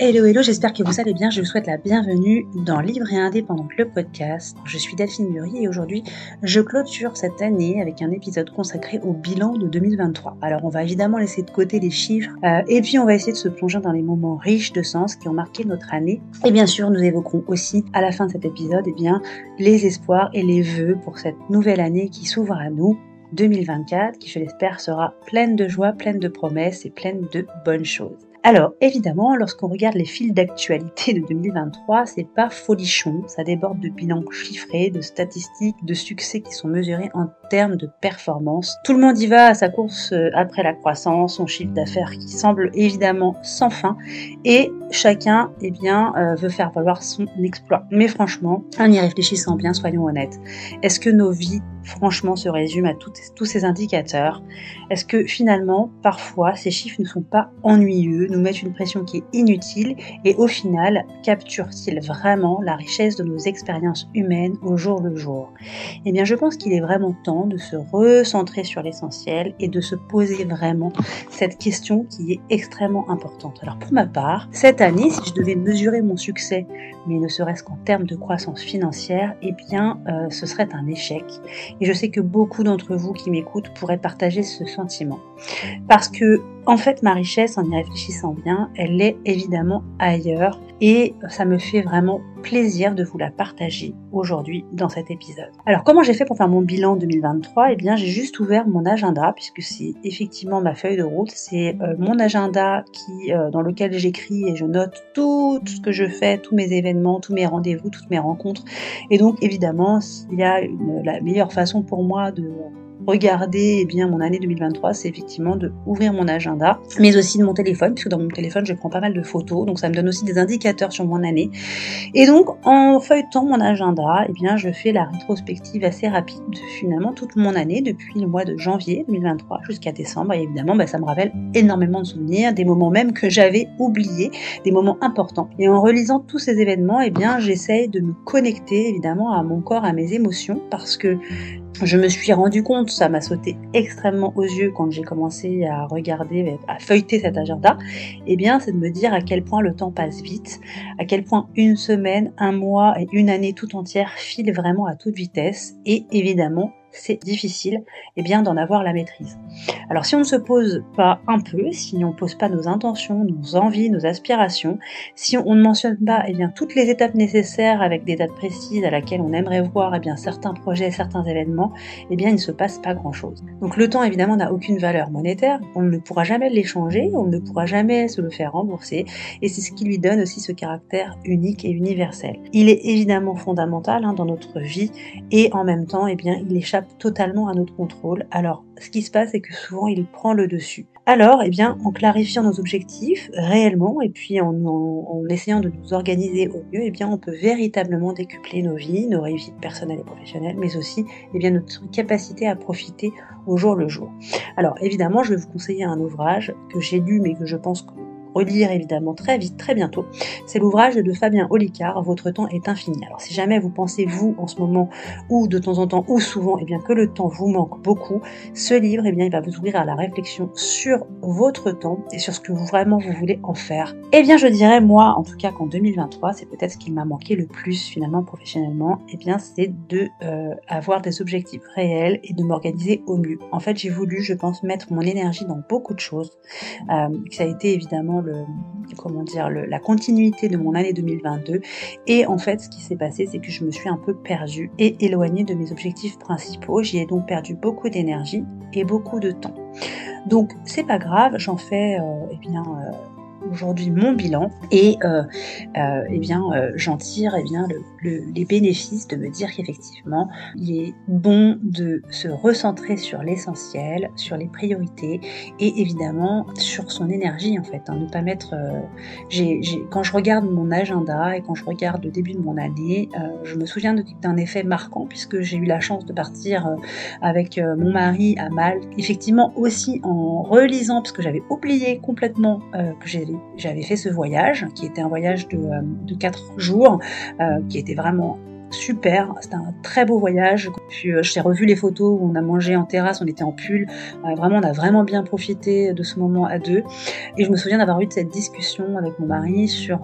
Hello, hello, j'espère que vous allez bien. Je vous souhaite la bienvenue dans Libre et Indépendante, le podcast. Je suis Delphine Bury et aujourd'hui, je clôture cette année avec un épisode consacré au bilan de 2023. Alors, on va évidemment laisser de côté les chiffres euh, et puis on va essayer de se plonger dans les moments riches de sens qui ont marqué notre année. Et bien sûr, nous évoquerons aussi à la fin de cet épisode, eh bien, les espoirs et les vœux pour cette nouvelle année qui s'ouvre à nous 2024, qui je l'espère sera pleine de joie, pleine de promesses et pleine de bonnes choses. Alors, évidemment, lorsqu'on regarde les fils d'actualité de 2023, c'est pas folichon, ça déborde de bilans chiffrés, de statistiques, de succès qui sont mesurés en termes de performance. Tout le monde y va à sa course euh, après la croissance, son chiffre d'affaires qui semble évidemment sans fin, et chacun, eh bien, euh, veut faire valoir son exploit. Mais franchement, en y réfléchissant bien, soyons honnêtes, est-ce que nos vies franchement se résument à tous ces indicateurs Est-ce que finalement, parfois, ces chiffres ne sont pas ennuyeux nous mettent une pression qui est inutile et au final, capture-t-il vraiment la richesse de nos expériences humaines au jour le jour? Eh bien, je pense qu'il est vraiment temps de se recentrer sur l'essentiel et de se poser vraiment cette question qui est extrêmement importante. Alors, pour ma part, cette année, si je devais mesurer mon succès, mais ne serait-ce qu'en termes de croissance financière, eh bien, euh, ce serait un échec. Et je sais que beaucoup d'entre vous qui m'écoutent pourraient partager ce sentiment. Parce que en fait, ma richesse, en y réfléchissant bien, elle est évidemment ailleurs et ça me fait vraiment plaisir de vous la partager aujourd'hui dans cet épisode. Alors, comment j'ai fait pour faire mon bilan 2023 Eh bien, j'ai juste ouvert mon agenda puisque c'est effectivement ma feuille de route. C'est euh, mon agenda euh, dans lequel j'écris et je note tout ce que je fais, tous mes événements, tous mes rendez-vous, toutes mes rencontres. Et donc, évidemment, s'il y a la meilleure façon pour moi de regarder eh bien, mon année 2023, c'est effectivement de ouvrir mon agenda, mais aussi de mon téléphone, puisque dans mon téléphone, je prends pas mal de photos, donc ça me donne aussi des indicateurs sur mon année. Et donc, en feuilletant mon agenda, eh bien, je fais la rétrospective assez rapide de finalement toute mon année, depuis le mois de janvier 2023 jusqu'à décembre. Et évidemment, bah, ça me rappelle énormément de souvenirs, des moments même que j'avais oubliés, des moments importants. Et en relisant tous ces événements, eh bien, j'essaye de me connecter évidemment à mon corps, à mes émotions, parce que je me suis rendu compte, ça m'a sauté extrêmement aux yeux quand j'ai commencé à regarder, à feuilleter cet agenda, eh bien, c'est de me dire à quel point le temps passe vite, à quel point une semaine, un mois et une année tout entière filent vraiment à toute vitesse, et évidemment, c'est difficile eh bien d'en avoir la maîtrise. Alors si on ne se pose pas un peu, si on ne pose pas nos intentions, nos envies, nos aspirations, si on, ne mentionne pas eh bien toutes les étapes nécessaires avec des dates précises à laquelle on aimerait voir eh bien certains projets, certains événements, eh bien il ne se passe pas grand-chose. Donc le temps évidemment n'a aucune valeur monétaire, on ne pourra jamais l'échanger, on ne pourra jamais se le faire rembourser et c'est ce qui lui donne aussi ce caractère unique et universel. Il est évidemment fondamental hein, dans notre vie et en même temps eh bien il échappe totalement à notre contrôle. Alors, ce qui se passe, c'est que souvent, il prend le dessus. Alors, eh bien, en clarifiant nos objectifs réellement et puis en, essayant de nous organiser au mieux, eh bien, on peut véritablement décupler nos vies, nos réussites personnelles et professionnelles, mais aussi eh bien, notre capacité à profiter au jour le jour. Alors, évidemment, je vais vous conseiller un ouvrage que j'ai lu, mais que je pense que relire évidemment très vite, très bientôt. C'est l'ouvrage de Fabien Olicard, Votre temps est infini. Alors si jamais vous pensez, vous, en ce moment, ou de temps en temps, ou souvent, eh bien, que le temps vous manque beaucoup, ce livre, eh bien, il va vous ouvrir à la réflexion sur votre temps et sur ce que vous, vraiment vous voulez en faire. Eh bien, je dirais, moi, en tout cas, qu'en 2023, c'est peut-être ce qui m'a manqué le plus, finalement, professionnellement, eh bien, c'est de euh, avoir des objectifs réels et de m'organiser au mieux. En fait, j'ai voulu, je pense, mettre mon énergie dans beaucoup de choses. Euh, ça a été évidemment comment dire, la continuité de mon année 2022. Et en fait, ce qui s'est passé, c'est que je me suis un peu perdue et éloignée de mes objectifs principaux. J'y ai donc perdu beaucoup d'énergie et beaucoup de temps. Donc, c'est pas grave, j'en fais, euh, eh bien, euh, aujourd'hui mon bilan et euh, euh, eh bien euh, j'en tire eh bien les bénéfices de me dire qu'effectivement il est bon de se recentrer sur l'essentiel, sur les priorités et évidemment sur son énergie en fait. Hein, ne pas mettre. quand je regarde mon agenda et quand je regarde le début de mon année, je me souviens d'un effet marquant puisque j'ai eu la chance de partir avec mon mari à Malte. Effectivement aussi en relisant parce que j'avais oublié complètement que j'ai j'avais fait ce voyage, qui était un voyage de, 4 euh, jours, euh, qui était vraiment super, c'était un très beau voyage. Puis euh, j'ai revu les photos où on a mangé en terrasse, on était en pull. Euh, vraiment, on a vraiment bien profité de ce moment à deux. Et je me souviens d'avoir eu cette discussion avec mon mari sur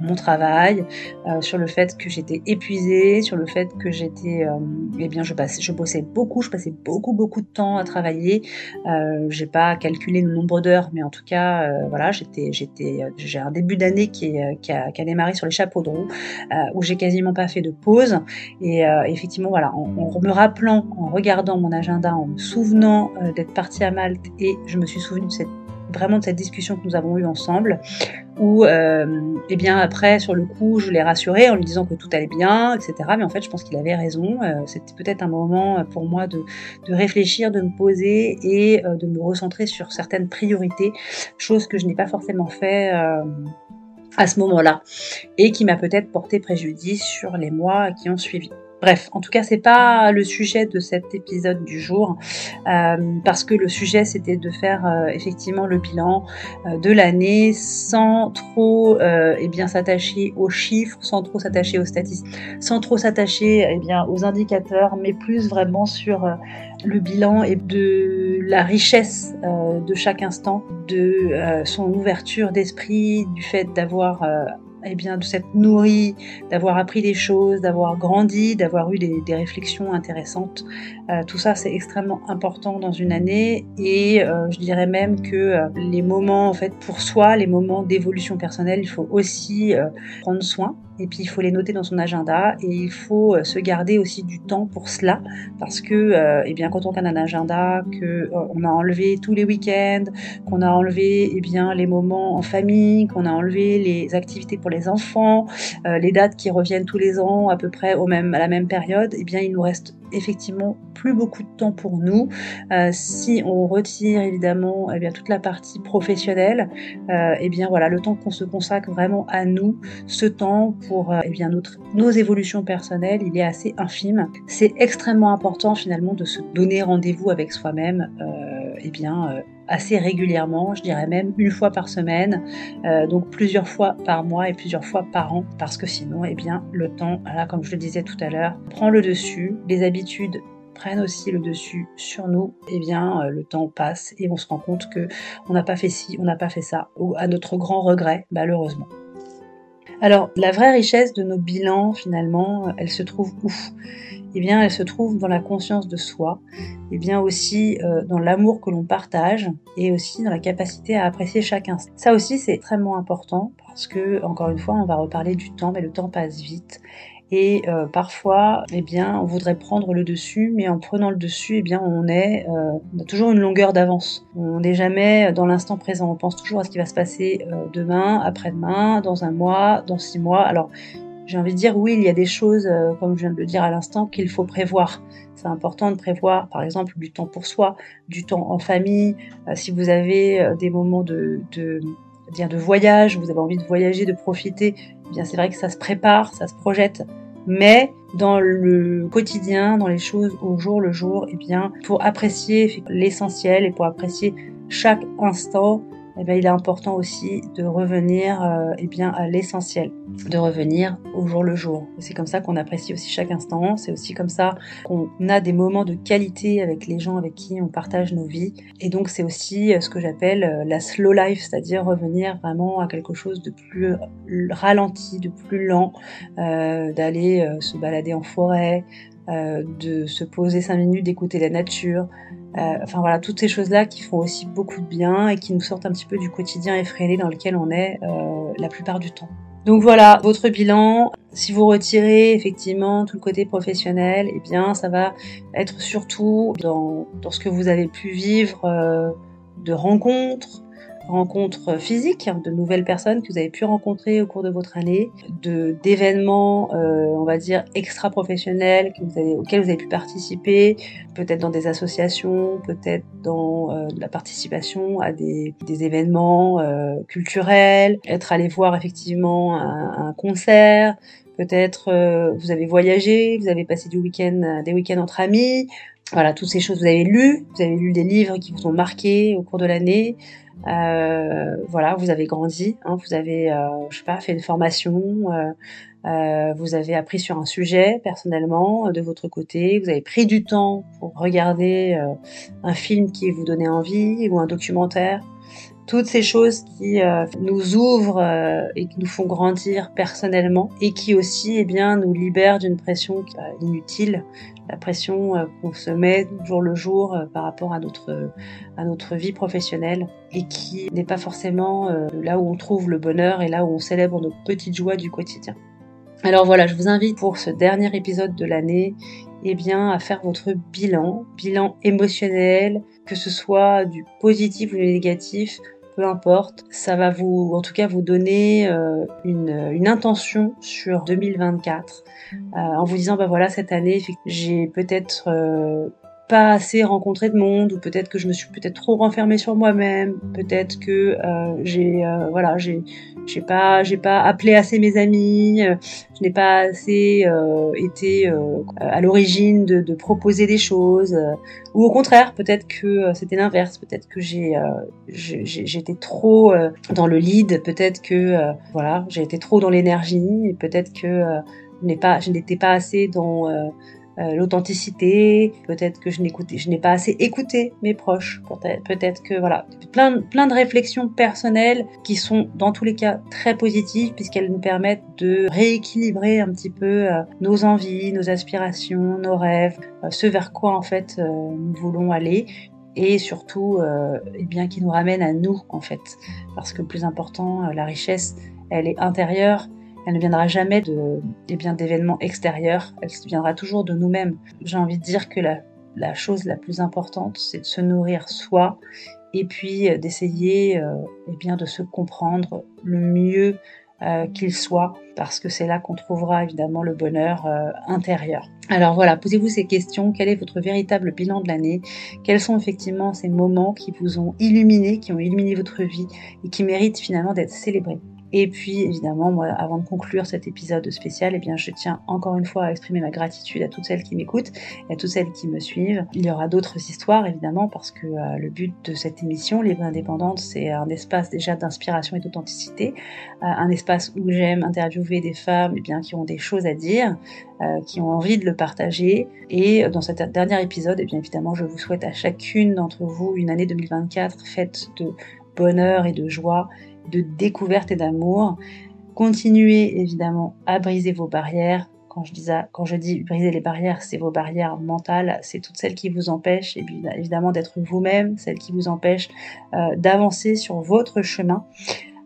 mon travail, euh, sur le fait que j'étais épuisée, sur le fait que j'étais, euh, eh bien, je, passais, je bossais beaucoup, je passais beaucoup, beaucoup de temps à travailler. Euh, j'ai pas calculé le nombre d'heures, mais en tout cas, euh, voilà, j'étais, j'étais, j'ai un début d'année qui, qui, a, qui a démarré sur les chapeaux de roue, où j'ai quasiment pas fait de pause. Et effectivement, voilà, en, en, me rappelant, en regardant mon agenda, en me souvenant d'être partie à Malte, et je me suis souvenu de cette vraiment de cette discussion que nous avons eue ensemble, où, euh, eh bien, après, sur le coup, je l'ai rassuré en lui disant que tout allait bien, etc. Mais en fait, je pense qu'il avait raison. Euh, C'était peut-être un moment pour moi de, réfléchir, de me poser et euh, de me recentrer sur certaines priorités, chose que je n'ai pas forcément fait à ce moment-là, et qui m'a peut-être porté préjudice sur les mois qui ont suivi. Bref, en tout cas, c'est pas le sujet de cet épisode du jour, euh, parce que le sujet c'était de faire euh, effectivement le bilan euh, de l'année sans trop eh bien s'attacher aux chiffres, sans trop s'attacher aux statistiques, sans trop s'attacher eh bien aux indicateurs, mais plus vraiment sur le bilan et de la richesse de chaque instant, de son ouverture d'esprit, du fait d'avoir eh bien, de s'être nourri, d'avoir appris des choses, d'avoir grandi, d'avoir eu des, réflexions intéressantes. Euh, tout ça, c'est extrêmement important dans une année et euh, je dirais même que euh, les moments, en fait, pour soi, les moments d'évolution personnelle, il faut aussi prendre soin et puis il faut les noter dans son agenda et il faut euh, se garder aussi du temps pour cela parce que euh, eh bien quand on a un agenda que euh, on a enlevé tous les week-ends qu'on a enlevé eh bien les moments en famille qu'on a enlevé les activités pour les enfants les dates qui reviennent tous les ans à peu près au même à la même période eh bien il nous reste effectivement plus beaucoup de temps pour nous. Euh, si on retire évidemment eh bien, toute la partie professionnelle, euh, eh bien voilà, le temps qu'on se consacre vraiment à nous, ce temps pour euh, eh bien, notre, nos évolutions personnelles, il est assez infime. C'est extrêmement important finalement de se donner rendez-vous avec soi-même. Eh bien, assez régulièrement, je dirais même une fois par semaine, euh, donc plusieurs fois par mois et plusieurs fois par an, parce que sinon, eh bien, le temps, là, comme je le disais tout à l'heure, prend le dessus, les habitudes prennent aussi le dessus sur nous, eh bien euh, le temps passe et on se rend compte que on n'a pas fait ci, on n'a pas fait ça, ou à notre grand regret, malheureusement. Alors, la vraie richesse de nos bilans, finalement, elle se trouve où? Eh bien, elle se trouve dans la conscience de soi, et bien aussi euh, dans l'amour que l'on partage, et aussi dans la capacité à apprécier chaque instant. Ça aussi, c'est extrêmement important, parce que, encore une fois, on va reparler du temps, mais le temps passe vite. Et euh, parfois, eh bien, on voudrait prendre le dessus, mais en prenant le dessus, eh bien, on est, euh, a toujours une longueur d'avance. On n'est jamais dans l'instant présent. On pense toujours à ce qui va se passer demain, après-demain, dans un mois, dans six mois. Alors, j'ai envie de dire, oui, il y a des choses, euh, comme je viens de le dire à l'instant, qu'il faut prévoir. C'est important de prévoir, par exemple, du temps pour soi, du temps en famille. Euh, si vous avez euh, des moments de, de dire de voyage, vous avez envie de voyager, de profiter, eh bien c'est vrai que ça se prépare, ça se projette. Mais dans le quotidien, dans les choses au jour le jour, eh bien pour apprécier l'essentiel et pour apprécier chaque instant, eh bien, il est important aussi de revenir euh, eh bien, à l'essentiel, de revenir au jour le jour. C'est comme ça qu'on apprécie aussi chaque instant, c'est aussi comme ça qu'on a des moments de qualité avec les gens avec qui on partage nos vies. Et donc c'est aussi euh, ce que j'appelle euh, la slow life, c'est-à-dire revenir vraiment à quelque chose de plus ralenti, de plus lent, euh, d'aller se balader en forêt, euh, de se poser cinq minutes, d'écouter la nature, euh, enfin voilà, toutes ces choses-là qui font aussi beaucoup de bien et qui nous sortent un petit peu du quotidien effréné dans lequel on est euh, la plupart du temps. Donc voilà, votre bilan, si vous retirez effectivement tout le côté professionnel, eh bien ça va être surtout dans, ce que vous avez pu vivre de rencontres, rencontres physiques, de nouvelles personnes que vous avez pu rencontrer au cours de votre année, de d'événements, euh, on va dire extra professionnels que vous avez, auxquels vous avez pu participer, peut-être dans des associations, peut-être dans euh, la participation à des, des événements euh, culturels, être allé voir effectivement un concert, peut-être euh, vous avez voyagé, vous avez passé du week-end, des week-ends entre amis. Voilà, toutes ces choses, vous avez lu, vous avez lu des livres qui vous ont marqué au cours de l'année, euh, voilà, vous avez grandi, hein, vous avez, euh, sais pas, fait une formation, euh, euh, vous avez appris sur un sujet personnellement de votre côté, vous avez pris du temps pour regarder un film qui vous donnait envie ou un documentaire toutes ces choses qui euh, nous ouvrent euh, et qui nous font grandir personnellement et qui aussi eh bien nous libèrent d'une pression euh, inutile la pression qu'on se met jour le jour par rapport à notre à notre vie professionnelle et qui n'est pas forcément là où on trouve le bonheur et là où on célèbre nos petites joies du quotidien. Alors voilà, je vous invite pour ce dernier épisode de l'année eh bien, à faire votre bilan, bilan émotionnel, que ce soit du positif ou du négatif, peu importe. Ça va vous, en tout cas, vous donner euh, une, intention sur 2024 euh, en vous disant, bah voilà, cette année, j'ai peut-être euh, pas assez rencontré de monde ou peut-être que je me suis peut-être trop renfermée sur moi-même peut-être que euh, j'ai euh, voilà j'ai j'ai pas j'ai pas appelé assez mes amis euh, je n'ai pas assez été à l'origine de, proposer des choses ou au contraire peut-être que c'était l'inverse peut-être que j'ai j'étais trop dans le lead peut-être que voilà j'ai été trop dans l'énergie peut-être que je n'ai pas je n'étais pas assez dans euh, l'authenticité, peut-être que je n'ai pas assez écouté mes proches, peut-être, que voilà, plein, plein de réflexions personnelles qui sont dans tous les cas très positives puisqu'elles nous permettent de rééquilibrer un petit peu euh, nos envies, nos aspirations, nos rêves, euh, ce vers quoi en fait nous voulons aller. Et surtout eh bien qui nous ramène à nous en fait. Parce que le plus important la richesse elle est intérieure elle ne viendra jamais de, eh bien, d'événements extérieurs. Elle viendra toujours de nous-mêmes. J'ai envie de dire que la, chose la plus importante, c'est de se nourrir soi et puis euh, d'essayer euh, eh bien, de se comprendre le mieux euh, qu'il soit, parce que c'est là qu'on trouvera évidemment le bonheur intérieur. Alors voilà, posez-vous ces questions. Quel est votre véritable bilan de l'année? Quels sont effectivement ces moments qui vous ont illuminé, qui ont illuminé votre vie et qui méritent finalement d'être célébrés? Et puis évidemment, moi, avant de conclure cet épisode spécial, eh bien, je tiens encore une fois à exprimer ma gratitude à toutes celles qui m'écoutent et à toutes celles qui me suivent. Il y aura d'autres histoires évidemment parce que euh, le but de cette émission, Libre Indépendante, c'est un espace déjà d'inspiration et d'authenticité, euh, un espace où j'aime interviewer des femmes eh bien, qui ont des choses à dire, euh, qui ont envie de le partager. Et dans cet dernier épisode, eh bien évidemment, je vous souhaite à chacune d'entre vous une année 2024 faite de bonheur et de joie de découverte et d'amour. Continuez évidemment à briser vos barrières. Quand je, dis, briser les barrières, c'est vos barrières mentales, c'est toutes celles qui vous empêchent évidemment d'être vous-même, celles qui vous empêchent euh, d'avancer sur votre chemin.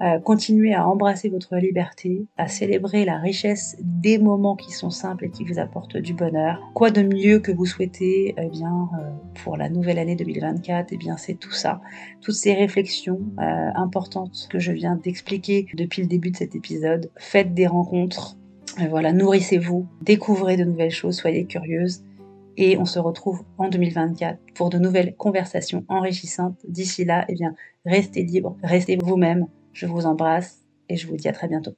Euh, continuez à embrasser votre liberté, à célébrer la richesse des moments qui sont simples et qui vous apportent du bonheur. Quoi de mieux que vous souhaitez eh bien, euh, pour la nouvelle année 2024 Eh bien, c'est tout ça. Toutes ces réflexions euh, importantes que je viens d'expliquer depuis le début de cet épisode. Faites des rencontres. voilà, nourrissez-vous, découvrez de nouvelles choses, soyez curieuse et on se retrouve en 2024 pour de nouvelles conversations enrichissantes. D'ici là, eh bien, restez libre, restez vous-même, je vous embrasse et je vous dis à très bientôt.